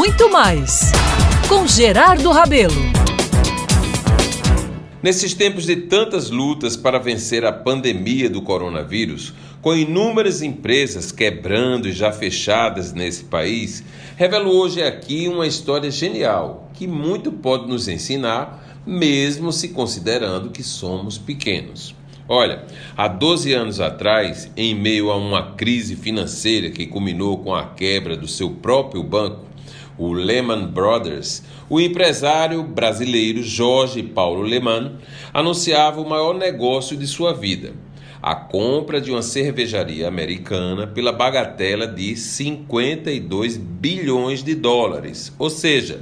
muito mais com Gerardo Rabelo. Nesses tempos de tantas lutas para vencer a pandemia do coronavírus, com inúmeras empresas quebrando e já fechadas nesse país, revelo hoje aqui uma história genial que muito pode nos ensinar, mesmo se considerando que somos pequenos. Olha, há 12 anos atrás, em meio a uma crise financeira que culminou com a quebra do seu próprio banco, o Lehman Brothers, o empresário brasileiro Jorge Paulo Lehman anunciava o maior negócio de sua vida: a compra de uma cervejaria americana pela bagatela de 52 bilhões de dólares, ou seja,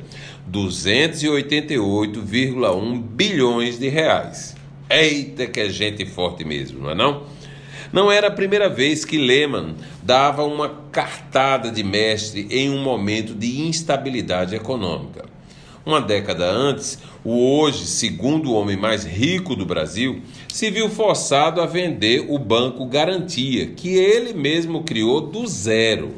288,1 bilhões de reais. Eita, que é gente forte mesmo, não é não? Não era a primeira vez que Lehman dava uma cartada de mestre em um momento de instabilidade econômica. Uma década antes, o hoje segundo homem mais rico do Brasil se viu forçado a vender o Banco Garantia, que ele mesmo criou do zero.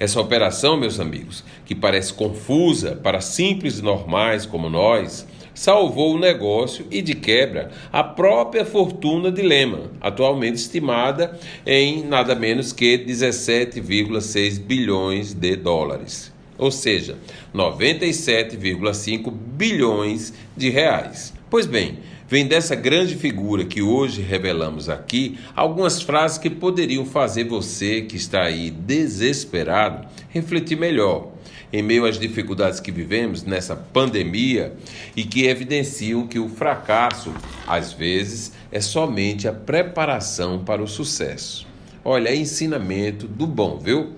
Essa operação, meus amigos, que parece confusa para simples normais como nós, salvou o negócio e, de quebra, a própria fortuna de Lehman, atualmente estimada em nada menos que 17,6 bilhões de dólares, ou seja, 97,5 bilhões de reais. Pois bem, vem dessa grande figura que hoje revelamos aqui algumas frases que poderiam fazer você que está aí desesperado refletir melhor em meio às dificuldades que vivemos nessa pandemia e que evidenciam que o fracasso, às vezes, é somente a preparação para o sucesso. Olha, é ensinamento do bom, viu?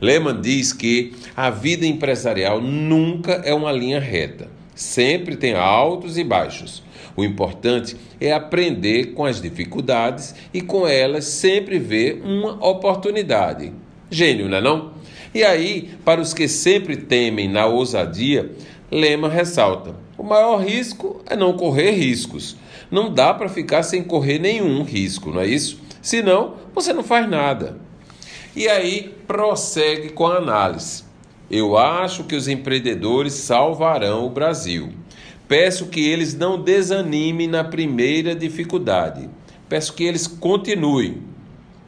Lehman diz que a vida empresarial nunca é uma linha reta, sempre tem altos e baixos. O importante é aprender com as dificuldades e com elas sempre ver uma oportunidade. Gênio, não é não? E aí, para os que sempre temem na ousadia, Lema ressalta: o maior risco é não correr riscos. Não dá para ficar sem correr nenhum risco, não é isso? Senão, você não faz nada. E aí, prossegue com a análise. Eu acho que os empreendedores salvarão o Brasil. Peço que eles não desanimem na primeira dificuldade. Peço que eles continuem.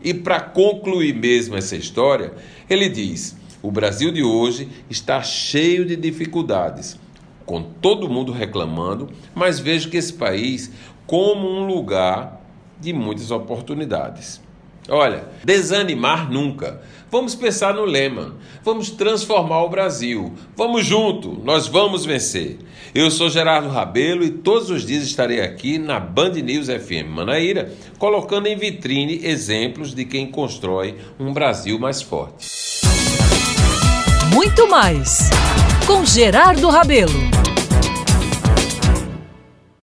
E para concluir mesmo essa história, ele diz: o Brasil de hoje está cheio de dificuldades, com todo mundo reclamando, mas vejo que esse país como um lugar de muitas oportunidades. Olha, desanimar nunca. Vamos pensar no lema. Vamos transformar o Brasil. Vamos junto, nós vamos vencer. Eu sou Gerardo Rabelo e todos os dias estarei aqui na Band News FM Manaíra, colocando em vitrine exemplos de quem constrói um Brasil mais forte. Muito mais com Gerardo Rabelo.